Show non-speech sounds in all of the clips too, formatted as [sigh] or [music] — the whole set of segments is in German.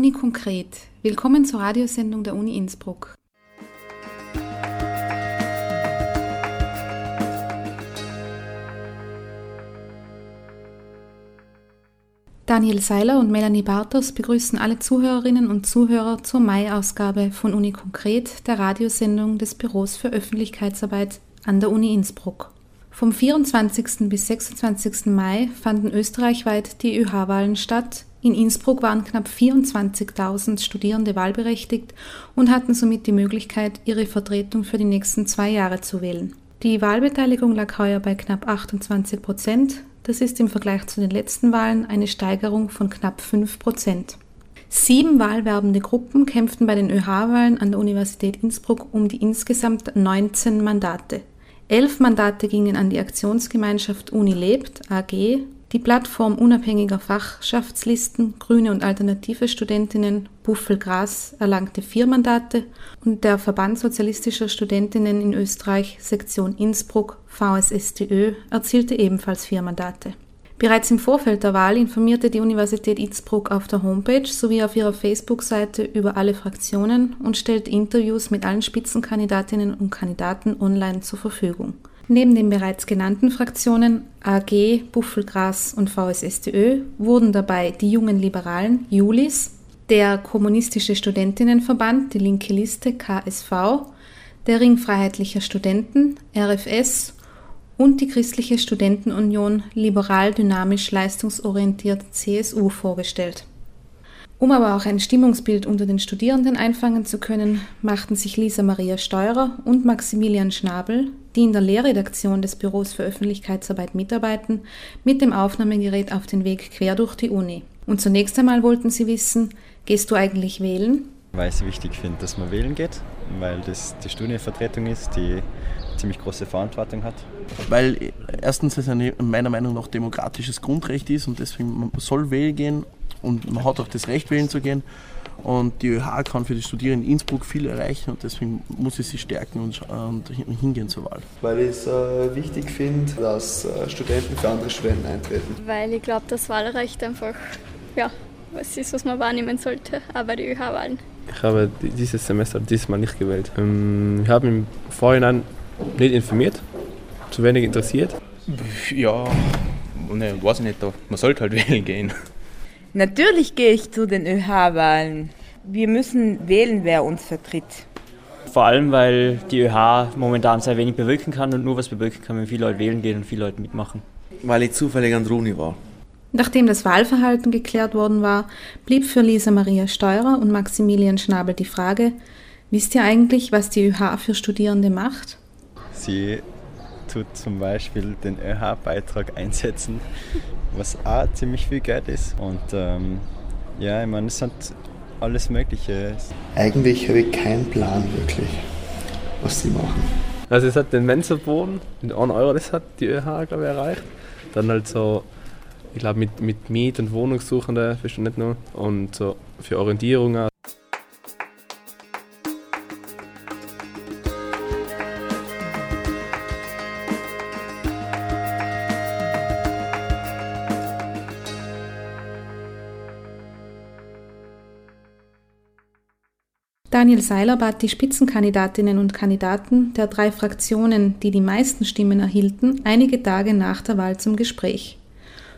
Uni konkret. Willkommen zur Radiosendung der Uni Innsbruck. Daniel Seiler und Melanie Bartos begrüßen alle Zuhörerinnen und Zuhörer zur Mai-Ausgabe von Uni Konkret, der Radiosendung des Büros für Öffentlichkeitsarbeit an der Uni Innsbruck. Vom 24. bis 26. Mai fanden österreichweit die ÖH-Wahlen statt. In Innsbruck waren knapp 24.000 Studierende wahlberechtigt und hatten somit die Möglichkeit, ihre Vertretung für die nächsten zwei Jahre zu wählen. Die Wahlbeteiligung lag heuer bei knapp 28 Prozent. Das ist im Vergleich zu den letzten Wahlen eine Steigerung von knapp 5 Prozent. Sieben wahlwerbende Gruppen kämpften bei den ÖH-Wahlen an der Universität Innsbruck um die insgesamt 19 Mandate. Elf Mandate gingen an die Aktionsgemeinschaft Uni lebt AG, die Plattform unabhängiger Fachschaftslisten Grüne und alternative Studentinnen Buffel Gras erlangte vier Mandate und der Verband sozialistischer Studentinnen in Österreich Sektion Innsbruck VSSTÖ erzielte ebenfalls vier Mandate. Bereits im Vorfeld der Wahl informierte die Universität Innsbruck auf der Homepage sowie auf ihrer Facebook-Seite über alle Fraktionen und stellt Interviews mit allen Spitzenkandidatinnen und Kandidaten online zur Verfügung. Neben den bereits genannten Fraktionen AG, Buffelgras und VSSTÖ wurden dabei die Jungen Liberalen, Julis, der Kommunistische Studentinnenverband, die linke Liste KSV, der Ring Freiheitlicher Studenten, RFS und die Christliche Studentenunion liberal dynamisch leistungsorientiert CSU vorgestellt. Um aber auch ein Stimmungsbild unter den Studierenden einfangen zu können, machten sich Lisa Maria Steurer und Maximilian Schnabel, die in der Lehrredaktion des Büros für Öffentlichkeitsarbeit mitarbeiten, mit dem Aufnahmegerät auf den Weg quer durch die Uni. Und zunächst einmal wollten sie wissen, gehst du eigentlich wählen? Weil ich es wichtig finde, dass man wählen geht, weil das die Studienvertretung ist, die ziemlich große Verantwortung hat. Weil erstens es ein meiner Meinung nach demokratisches Grundrecht ist und deswegen man soll wählen gehen und man hat auch das Recht wählen zu gehen. Und die ÖH kann für die Studierenden in Innsbruck viel erreichen und deswegen muss ich sie stärken und, und hingehen zur Wahl. Weil ich es äh, wichtig finde, dass äh, Studenten für andere Studenten eintreten. Weil ich glaube, das Wahlrecht einfach ja, was ist, was man wahrnehmen sollte, aber die ÖH-Wahlen. Ich habe dieses Semester diesmal nicht gewählt. Ähm, ich habe mich im Vorhinein nicht informiert, zu wenig interessiert. Ja, ne, weiß ich nicht, man sollte halt [laughs] wählen gehen. Natürlich gehe ich zu den ÖH-Wahlen. Wir müssen wählen, wer uns vertritt. Vor allem, weil die ÖH momentan sehr wenig bewirken kann und nur was bewirken kann, wenn viele Leute wählen gehen und viele Leute mitmachen. Weil ich zufällig an der Uni war. Nachdem das Wahlverhalten geklärt worden war, blieb für Lisa Maria Steurer und Maximilian Schnabel die Frage, wisst ihr eigentlich, was die ÖH für Studierende macht? Sie tut zum Beispiel den ÖH-Beitrag einsetzen, was auch ziemlich viel Geld ist. Und ähm, ja, ich meine, es sind alles Mögliche. Eigentlich habe ich keinen Plan wirklich, was sie machen. Also es hat den Mensa-Boden, den 1 Euro, das hat die ÖH, glaube ich, erreicht. Dann halt so ich glaube mit, mit Miet- und Wohnungssuchenden bist du nicht nur. Und so für Orientierung Daniel Seiler bat die Spitzenkandidatinnen und Kandidaten der drei Fraktionen, die die meisten Stimmen erhielten, einige Tage nach der Wahl zum Gespräch.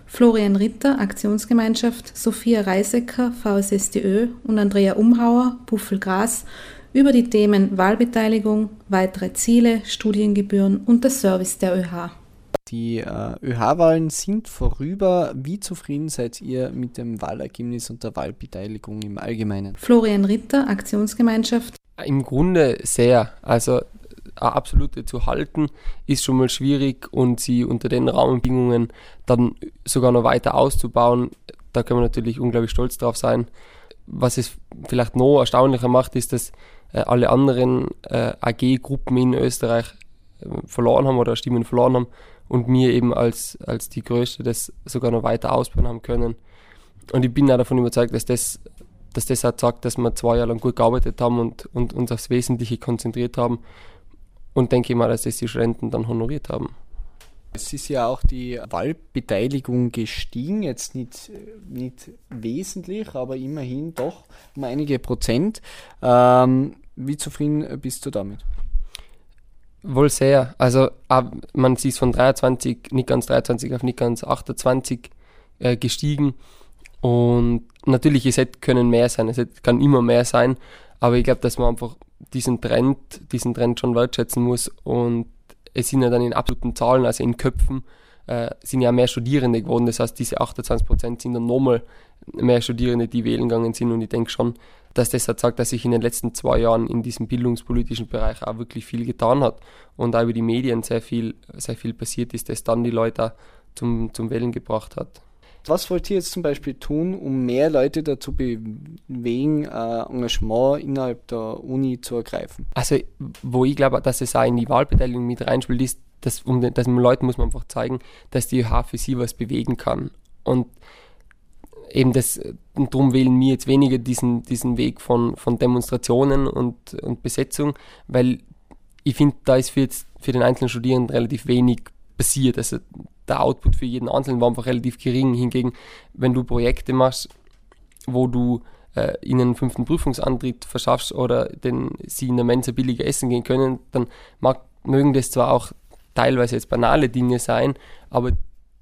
Florian Ritter, Aktionsgemeinschaft, Sophia Reisecker, VSSDÖ und Andrea Umhauer, Buffel Gras über die Themen Wahlbeteiligung, weitere Ziele, Studiengebühren und der Service der ÖH. Die äh, ÖH-Wahlen sind vorüber. Wie zufrieden seid ihr mit dem Wahlergebnis und der Wahlbeteiligung im Allgemeinen? Florian Ritter, Aktionsgemeinschaft. Im Grunde sehr. Also eine absolute zu halten, ist schon mal schwierig und sie unter den Rahmenbedingungen dann sogar noch weiter auszubauen, da können wir natürlich unglaublich stolz drauf sein. Was es vielleicht noch erstaunlicher macht, ist, dass äh, alle anderen äh, AG-Gruppen in Österreich äh, verloren haben oder Stimmen verloren haben und wir eben als, als die Größte das sogar noch weiter ausbauen haben können. Und ich bin auch davon überzeugt, dass das, dass das auch sagt, dass wir zwei Jahre lang gut gearbeitet haben und, und uns aufs Wesentliche konzentriert haben und denke mal, dass das die Studenten dann honoriert haben. Es ist ja auch die Wahlbeteiligung gestiegen, jetzt nicht, nicht wesentlich, aber immerhin doch um einige Prozent. Ähm, wie zufrieden bist du damit? Wohl sehr. Also man sieht von 23, nicht ganz 23 auf nicht ganz 28 äh, gestiegen. Und natürlich, es hätte können mehr sein, es hätte, kann immer mehr sein, aber ich glaube, dass man einfach diesen Trend, diesen Trend schon wertschätzen muss und es sind ja dann in absoluten Zahlen, also in Köpfen, äh, sind ja mehr Studierende geworden. Das heißt, diese 28 Prozent sind dann nochmal mehr Studierende, die wählen gegangen sind. Und ich denke schon, dass das halt sagt, dass sich in den letzten zwei Jahren in diesem bildungspolitischen Bereich auch wirklich viel getan hat und auch über die Medien sehr viel, sehr viel passiert ist, das dann die Leute zum, zum Wählen gebracht hat. Was wollt ihr jetzt zum Beispiel tun, um mehr Leute dazu bewegen, äh, Engagement innerhalb der Uni zu ergreifen? Also, wo ich glaube, dass es auch in die Wahlbeteiligung mit reinspielt, ist, dass, um den, dass den Leuten muss man einfach zeigen, dass die ÖH für sie was bewegen kann. Und eben das, und darum wählen wir jetzt weniger diesen, diesen Weg von, von Demonstrationen und, und Besetzung, weil ich finde, da ist für, jetzt, für den einzelnen Studierenden relativ wenig passiert. Also der Output für jeden Einzelnen war einfach relativ gering. Hingegen, wenn du Projekte machst, wo du äh, ihnen einen fünften Prüfungsantritt verschaffst oder den, sie in der Mensa billiger essen gehen können, dann mag, mögen das zwar auch teilweise jetzt banale Dinge sein, aber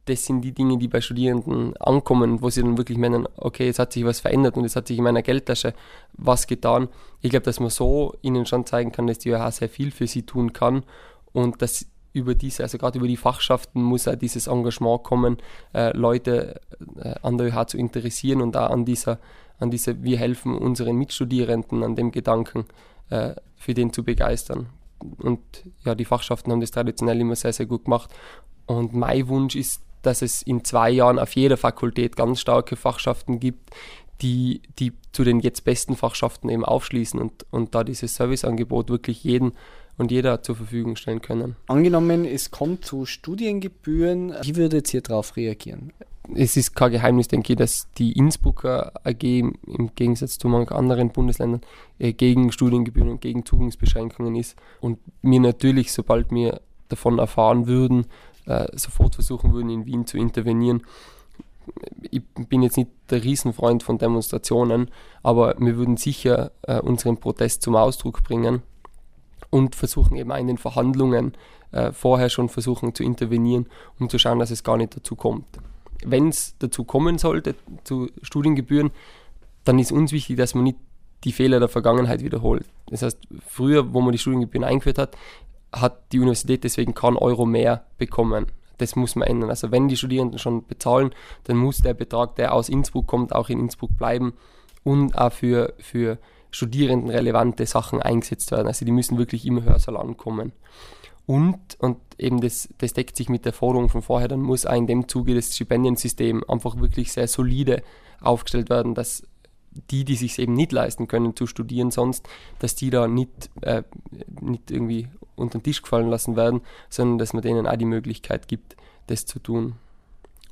das sind die Dinge, die bei Studierenden ankommen, wo sie dann wirklich meinen, okay, jetzt hat sich was verändert und es hat sich in meiner Geldtasche was getan. Ich glaube, dass man so ihnen schon zeigen kann, dass die ÖH sehr viel für sie tun kann und dass über diese, also gerade über die Fachschaften muss auch dieses Engagement kommen, äh, Leute äh, an der ÖH zu interessieren und auch an dieser, an diese, wir helfen unseren Mitstudierenden an dem Gedanken, äh, für den zu begeistern. Und ja, die Fachschaften haben das traditionell immer sehr, sehr gut gemacht. Und mein Wunsch ist, dass es in zwei Jahren auf jeder Fakultät ganz starke Fachschaften gibt, die, die zu den jetzt besten Fachschaften eben aufschließen und, und da dieses Serviceangebot wirklich jeden und jeder zur Verfügung stellen können. Angenommen, es kommt zu Studiengebühren, wie würdet ihr darauf reagieren? Es ist kein Geheimnis, denke ich, dass die Innsbrucker AG im Gegensatz zu manchen anderen Bundesländern äh, gegen Studiengebühren und gegen Zugangsbeschränkungen ist. Und mir natürlich, sobald wir davon erfahren würden, äh, sofort versuchen würden, in Wien zu intervenieren. Ich bin jetzt nicht der Riesenfreund von Demonstrationen, aber wir würden sicher äh, unseren Protest zum Ausdruck bringen und versuchen eben auch in den Verhandlungen äh, vorher schon versuchen zu intervenieren, um zu schauen, dass es gar nicht dazu kommt. Wenn es dazu kommen sollte, zu Studiengebühren, dann ist uns wichtig, dass man nicht die Fehler der Vergangenheit wiederholt. Das heißt, früher, wo man die Studiengebühren eingeführt hat, hat die Universität deswegen keinen Euro mehr bekommen. Das muss man ändern. Also wenn die Studierenden schon bezahlen, dann muss der Betrag, der aus Innsbruck kommt, auch in Innsbruck bleiben und auch für, für Studierenden relevante Sachen eingesetzt werden. Also die müssen wirklich im Hörsaal ankommen. Und, und eben das, das deckt sich mit der Forderung von vorher, dann muss auch in dem Zuge das Stipendiensystem einfach wirklich sehr solide aufgestellt werden, dass die, die sich eben nicht leisten können zu studieren sonst, dass die da nicht, äh, nicht irgendwie unter den Tisch gefallen lassen werden, sondern dass man denen auch die Möglichkeit gibt, das zu tun.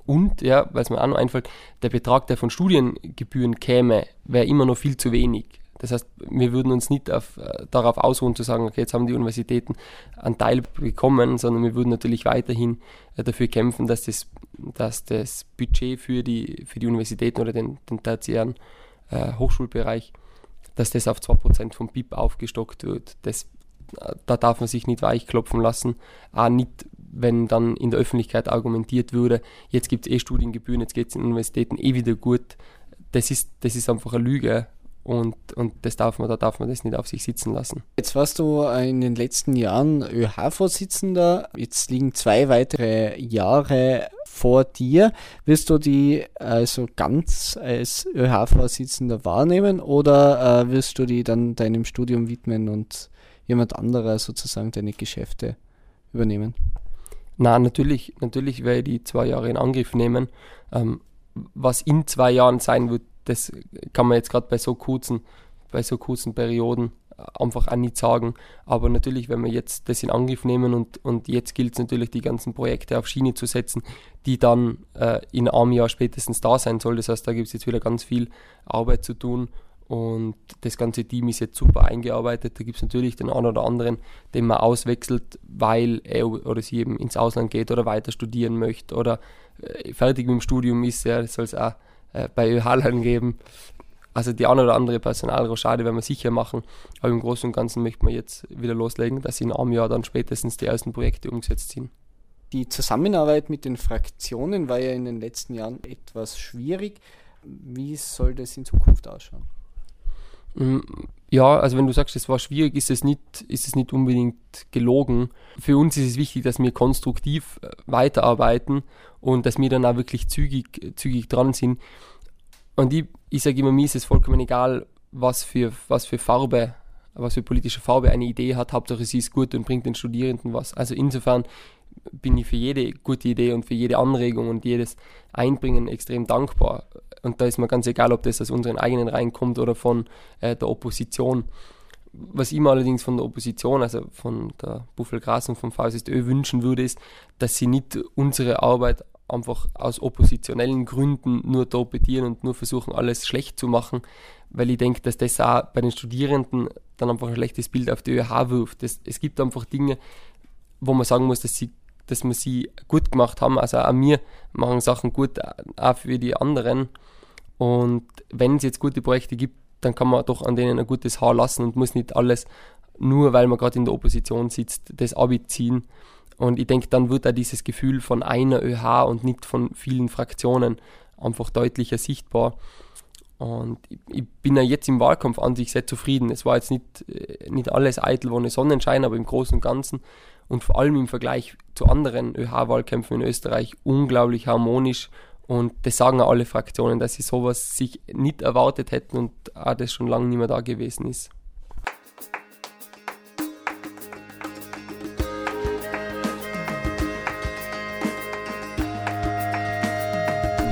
Und, ja, weil es mir auch noch einfällt, der Betrag, der von Studiengebühren käme, wäre immer noch viel zu wenig. Das heißt, wir würden uns nicht auf, äh, darauf ausruhen zu sagen, okay, jetzt haben die Universitäten einen Teil bekommen, sondern wir würden natürlich weiterhin äh, dafür kämpfen, dass das, dass das Budget für die, für die Universitäten oder den, den tertiären äh, Hochschulbereich, dass das auf 2% vom BIP aufgestockt wird. Das, da darf man sich nicht weichklopfen lassen. Auch nicht, wenn dann in der Öffentlichkeit argumentiert würde, jetzt gibt es eh Studiengebühren, jetzt geht es in Universitäten eh wieder gut. Das ist, das ist einfach eine Lüge und, und das darf man, da darf man das nicht auf sich sitzen lassen. Jetzt warst du in den letzten Jahren ÖH-Vorsitzender. Jetzt liegen zwei weitere Jahre vor dir. Wirst du die also ganz als ÖH-Vorsitzender wahrnehmen oder äh, wirst du die dann deinem Studium widmen und jemand anderer sozusagen deine Geschäfte übernehmen? Na, natürlich, natürlich werde ich die zwei Jahre in Angriff nehmen. Ähm, was in zwei Jahren sein wird, das kann man jetzt gerade bei so kurzen, bei so kurzen Perioden einfach auch nicht sagen. Aber natürlich, wenn wir jetzt das in Angriff nehmen und, und jetzt gilt es natürlich, die ganzen Projekte auf Schiene zu setzen, die dann äh, in einem Jahr spätestens da sein soll. Das heißt, da gibt es jetzt wieder ganz viel Arbeit zu tun Und das ganze Team ist jetzt super eingearbeitet. Da gibt es natürlich den einen oder anderen, den man auswechselt, weil er oder sie eben ins Ausland geht oder weiter studieren möchte oder äh, fertig mit dem Studium ist. Ja, das soll es auch äh, bei ÖH geben. Also die eine oder andere Personalrochade werden wir sicher machen, aber im Großen und Ganzen möchte man jetzt wieder loslegen, dass in einem Jahr dann spätestens die ersten Projekte umgesetzt sind. Die Zusammenarbeit mit den Fraktionen war ja in den letzten Jahren etwas schwierig. Wie soll das in Zukunft ausschauen? Mm, ja, also wenn du sagst, es war schwierig, ist es nicht, ist es nicht unbedingt gelogen. Für uns ist es wichtig, dass wir konstruktiv äh, weiterarbeiten und dass wir dann auch wirklich zügig, zügig dran sind. Und ich, ich sage immer, mir ist es vollkommen egal, was für, was für Farbe, was für politische Farbe eine Idee hat. Hauptsache sie ist gut und bringt den Studierenden was. Also insofern bin ich für jede gute Idee und für jede Anregung und jedes Einbringen extrem dankbar. Und da ist mir ganz egal, ob das aus unseren eigenen Reihen kommt oder von äh, der Opposition. Was ich mir allerdings von der Opposition, also von der Buffelgras und vom VSSÖ wünschen würde, ist, dass sie nicht unsere Arbeit einfach aus oppositionellen Gründen nur torpedieren und nur versuchen, alles schlecht zu machen, weil ich denke, dass das auch bei den Studierenden dann einfach ein schlechtes Bild auf die ÖH wirft. Das, es gibt einfach Dinge, wo man sagen muss, dass sie dass wir sie gut gemacht haben. Also auch wir machen Sachen gut, auch für die anderen. Und wenn es jetzt gute Projekte gibt, dann kann man doch an denen ein gutes Haar lassen und muss nicht alles, nur weil man gerade in der Opposition sitzt, das abziehen. Und ich denke, dann wird auch dieses Gefühl von einer ÖH und nicht von vielen Fraktionen einfach deutlicher sichtbar. Und ich bin ja jetzt im Wahlkampf an sich sehr zufrieden. Es war jetzt nicht, äh, nicht alles eitel ohne Sonnenschein, aber im Großen und Ganzen und vor allem im Vergleich zu anderen ÖH-Wahlkämpfen in Österreich unglaublich harmonisch. Und das sagen auch alle Fraktionen, dass sie sowas sich nicht erwartet hätten und auch das schon lange nicht mehr da gewesen ist.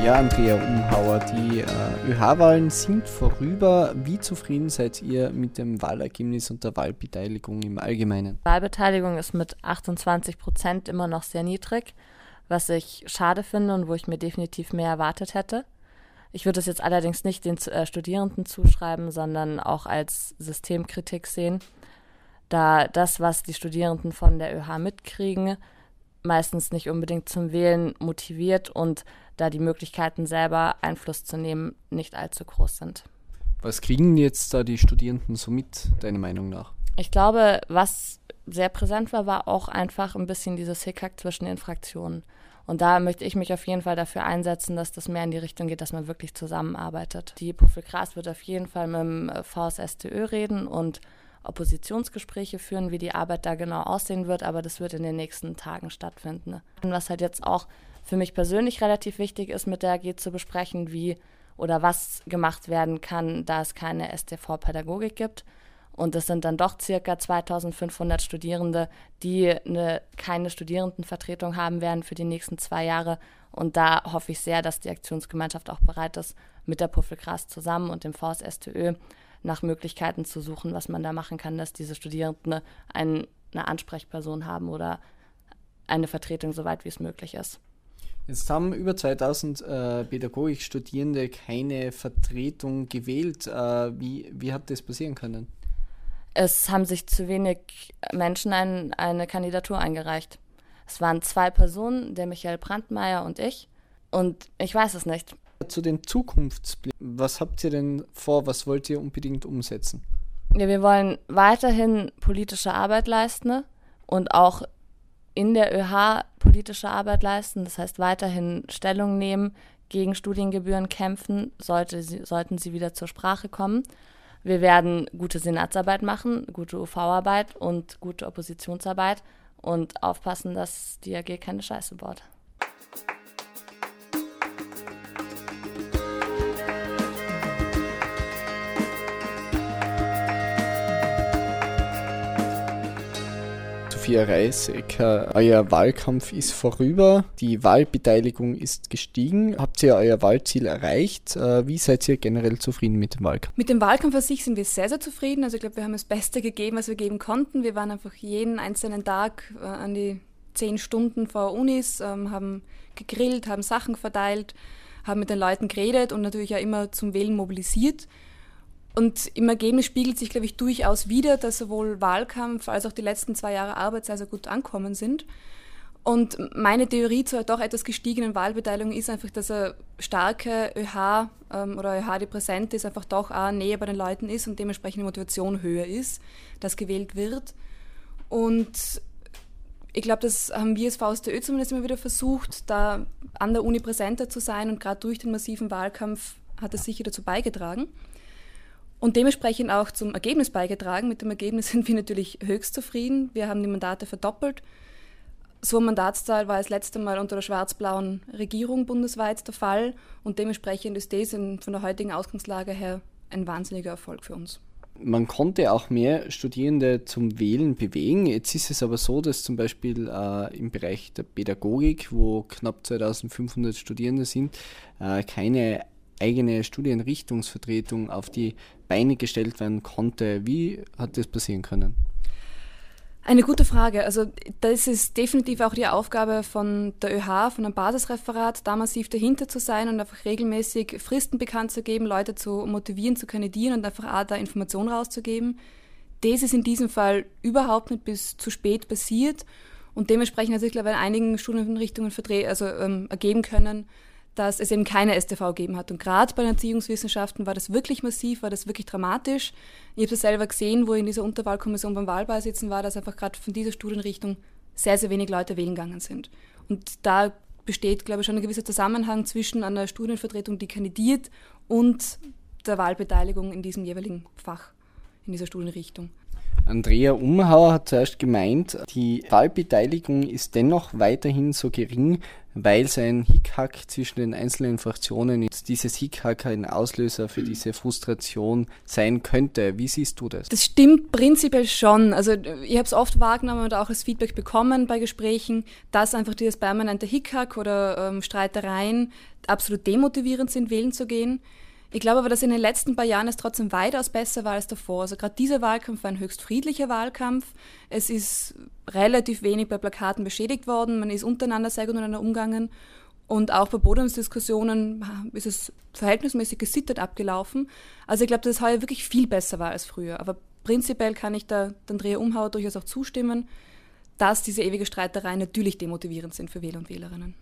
Ja, Andrea Umhauer, die äh, ÖH-Wahlen sind vorüber. Wie zufrieden seid ihr mit dem Wahlergebnis und der Wahlbeteiligung im Allgemeinen? Wahlbeteiligung ist mit 28 Prozent immer noch sehr niedrig, was ich schade finde und wo ich mir definitiv mehr erwartet hätte. Ich würde es jetzt allerdings nicht den äh, Studierenden zuschreiben, sondern auch als Systemkritik sehen, da das, was die Studierenden von der ÖH mitkriegen, meistens nicht unbedingt zum Wählen motiviert und da die Möglichkeiten selber Einfluss zu nehmen nicht allzu groß sind. Was kriegen jetzt da die Studierenden so mit, deiner Meinung nach? Ich glaube, was sehr präsent war, war auch einfach ein bisschen dieses Hickhack zwischen den Fraktionen. Und da möchte ich mich auf jeden Fall dafür einsetzen, dass das mehr in die Richtung geht, dass man wirklich zusammenarbeitet. Die Puffel Gras wird auf jeden Fall mit dem VSSTÖ reden und Oppositionsgespräche führen, wie die Arbeit da genau aussehen wird, aber das wird in den nächsten Tagen stattfinden. Was halt jetzt auch für mich persönlich relativ wichtig ist, mit der AG zu besprechen, wie oder was gemacht werden kann, da es keine STV-Pädagogik gibt. Und es sind dann doch circa 2500 Studierende, die eine, keine Studierendenvertretung haben werden für die nächsten zwei Jahre. Und da hoffe ich sehr, dass die Aktionsgemeinschaft auch bereit ist, mit der Puffelgras zusammen und dem VSSTÖ nach Möglichkeiten zu suchen, was man da machen kann, dass diese Studierenden ein, eine Ansprechperson haben oder eine Vertretung, soweit wie es möglich ist. Jetzt haben über 2000 äh, Pädagogikstudierende keine Vertretung gewählt. Äh, wie, wie hat das passieren können? Es haben sich zu wenig Menschen ein, eine Kandidatur eingereicht. Es waren zwei Personen, der Michael Brandmeier und ich. Und ich weiß es nicht. Zu den Zukunftsblicken. Was habt ihr denn vor? Was wollt ihr unbedingt umsetzen? Ja, wir wollen weiterhin politische Arbeit leisten und auch in der ÖH politische Arbeit leisten, das heißt weiterhin Stellung nehmen, gegen Studiengebühren kämpfen, sollte sie, sollten sie wieder zur Sprache kommen. Wir werden gute Senatsarbeit machen, gute UV-Arbeit und gute Oppositionsarbeit und aufpassen, dass die AG keine Scheiße baut. Sophia Reisecker, euer Wahlkampf ist vorüber, die Wahlbeteiligung ist gestiegen. Habt ihr euer Wahlziel erreicht? Äh, wie seid ihr generell zufrieden mit dem Wahlkampf? Mit dem Wahlkampf an sich sind wir sehr, sehr zufrieden. Also ich glaube, wir haben das Beste gegeben, was wir geben konnten. Wir waren einfach jeden einzelnen Tag äh, an die zehn Stunden vor Unis, ähm, haben gegrillt, haben Sachen verteilt, haben mit den Leuten geredet und natürlich auch immer zum Wählen mobilisiert. Und im Ergebnis spiegelt sich, glaube ich, durchaus wieder, dass sowohl Wahlkampf als auch die letzten zwei Jahre Arbeit sehr, sehr gut ankommen sind. Und meine Theorie zur doch etwas gestiegenen Wahlbeteiligung ist einfach, dass eine starke ÖH ähm, oder ÖH, die präsent ist, einfach doch auch näher bei den Leuten ist und dementsprechend die Motivation höher ist, dass gewählt wird. Und ich glaube, das haben wir als VSTÖ zumindest immer wieder versucht, da an der Uni präsenter zu sein und gerade durch den massiven Wahlkampf hat es sicher dazu beigetragen und dementsprechend auch zum Ergebnis beigetragen. Mit dem Ergebnis [laughs] sind wir natürlich höchst zufrieden. Wir haben die Mandate verdoppelt. So ein Mandatszahl war das letzte Mal unter der schwarz-blauen Regierung bundesweit der Fall und dementsprechend ist das von der heutigen Ausgangslage her ein wahnsinniger Erfolg für uns. Man konnte auch mehr Studierende zum Wählen bewegen. Jetzt ist es aber so, dass zum Beispiel äh, im Bereich der Pädagogik, wo knapp 2500 Studierende sind, äh, keine eigene Studienrichtungsvertretung auf die Beine gestellt werden konnte. Wie hat das passieren können? Eine gute Frage. Also das ist definitiv auch die Aufgabe von der ÖH, von einem Basisreferat, da massiv dahinter zu sein und einfach regelmäßig Fristen bekannt zu geben, Leute zu motivieren, zu kandidieren und einfach auch da Informationen rauszugeben. Das ist in diesem Fall überhaupt nicht bis zu spät passiert und dementsprechend hat sich, glaube ich, in einigen Studienrichtungen also, ähm, ergeben können, dass es eben keine STV gegeben hat. Und gerade bei den Erziehungswissenschaften war das wirklich massiv, war das wirklich dramatisch. Ich habe das selber gesehen, wo ich in dieser Unterwahlkommission beim Wahlbeisitzen war, dass einfach gerade von dieser Studienrichtung sehr, sehr wenig Leute wählen gegangen sind. Und da besteht, glaube ich, schon ein gewisser Zusammenhang zwischen einer Studienvertretung, die kandidiert, und der Wahlbeteiligung in diesem jeweiligen Fach, in dieser Studienrichtung. Andrea Umhauer hat zuerst gemeint, die Wahlbeteiligung ist dennoch weiterhin so gering, weil es ein Hickhack zwischen den einzelnen Fraktionen ist. Dieses Hickhack ein Auslöser für diese Frustration sein könnte. Wie siehst du das? Das stimmt prinzipiell schon. Also ich habe es oft wahrgenommen und auch als Feedback bekommen bei Gesprächen, dass einfach dieses permanente Hickhack oder ähm, Streitereien absolut demotivierend sind, wählen zu gehen. Ich glaube aber, dass in den letzten paar Jahren es trotzdem weitaus besser war als davor. Also gerade dieser Wahlkampf war ein höchst friedlicher Wahlkampf. Es ist relativ wenig bei Plakaten beschädigt worden. Man ist untereinander sehr gut miteinander umgegangen. Und auch bei Podiumsdiskussionen ist es verhältnismäßig gesittet abgelaufen. Also ich glaube, dass es heuer wirklich viel besser war als früher. Aber prinzipiell kann ich da Andrea Umhauer durchaus auch zustimmen, dass diese ewige Streitereien natürlich demotivierend sind für Wähler und Wählerinnen.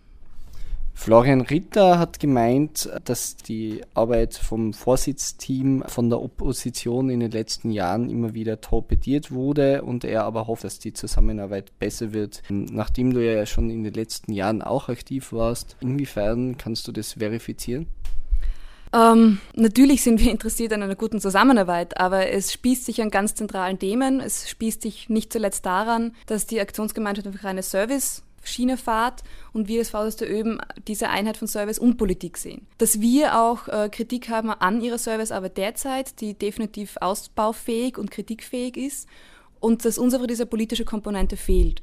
Florian Ritter hat gemeint, dass die Arbeit vom Vorsitzteam von der Opposition in den letzten Jahren immer wieder torpediert wurde und er aber hofft, dass die Zusammenarbeit besser wird. Nachdem du ja schon in den letzten Jahren auch aktiv warst, inwiefern kannst du das verifizieren? Ähm, natürlich sind wir interessiert an einer guten Zusammenarbeit, aber es spießt sich an ganz zentralen Themen. Es spießt sich nicht zuletzt daran, dass die Aktionsgemeinschaft einfach eine Service Schiene fahrt und wir als VSD Öben diese Einheit von Service und Politik sehen. Dass wir auch äh, Kritik haben an ihrer Servicearbeit derzeit, die definitiv ausbaufähig und kritikfähig ist und dass uns aber diese politische Komponente fehlt.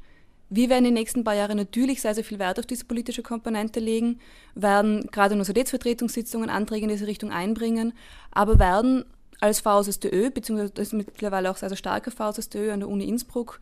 Wir werden in den nächsten paar Jahren natürlich sehr, sehr viel Wert auf diese politische Komponente legen, werden gerade in Universitätsvertretungssitzungen Anträge in diese Richtung einbringen, aber werden als VSSDÖ, beziehungsweise mittlerweile auch sehr, sehr starke VSSDÖ an der Uni Innsbruck,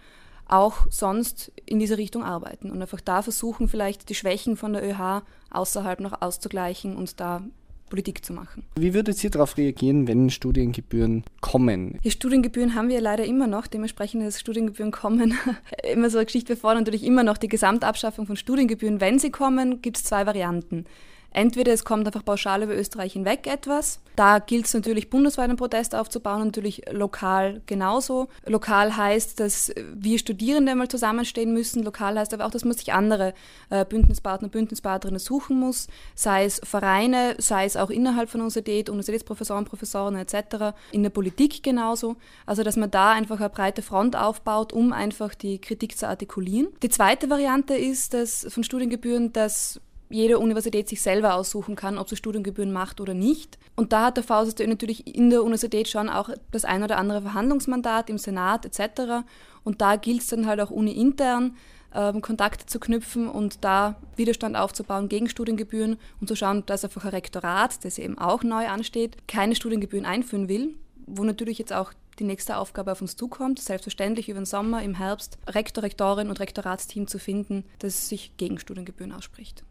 auch sonst in diese Richtung arbeiten und einfach da versuchen, vielleicht die Schwächen von der ÖH außerhalb noch auszugleichen und da Politik zu machen. Wie würdet ihr darauf reagieren, wenn Studiengebühren kommen? Die Studiengebühren haben wir leider immer noch. Dementsprechend, dass Studiengebühren kommen, [laughs] immer so eine Geschichte. Wir fordern natürlich immer noch die Gesamtabschaffung von Studiengebühren. Wenn sie kommen, gibt es zwei Varianten. Entweder es kommt einfach pauschal über Österreich hinweg etwas. Da gilt es natürlich, bundesweit einen Protest aufzubauen, natürlich lokal genauso. Lokal heißt, dass wir Studierende einmal zusammenstehen müssen. Lokal heißt aber auch, dass man sich andere äh, Bündnispartner, Bündnispartnerinnen suchen muss, sei es Vereine, sei es auch innerhalb von Universität, Universitätsprofessoren, Professoren etc., in der Politik genauso. Also, dass man da einfach eine breite Front aufbaut, um einfach die Kritik zu artikulieren. Die zweite Variante ist, dass von Studiengebühren, dass jede Universität sich selber aussuchen kann, ob sie Studiengebühren macht oder nicht. Und da hat der VSSD natürlich in der Universität schon auch das ein oder andere Verhandlungsmandat im Senat etc. Und da gilt es dann halt auch uni-intern, ähm, Kontakte zu knüpfen und da Widerstand aufzubauen gegen Studiengebühren und zu schauen, dass einfach ein Rektorat, das eben auch neu ansteht, keine Studiengebühren einführen will, wo natürlich jetzt auch die nächste Aufgabe auf uns zukommt, selbstverständlich über den Sommer, im Herbst Rektor, Rektorin und Rektoratsteam zu finden, das sich gegen Studiengebühren ausspricht.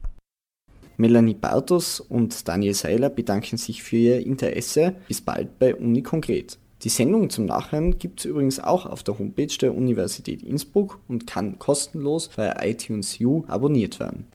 Melanie Bartos und Daniel Seiler bedanken sich für ihr Interesse. Bis bald bei Uni Konkret. Die Sendung zum Nachhören gibt es übrigens auch auf der Homepage der Universität Innsbruck und kann kostenlos bei iTunes U abonniert werden.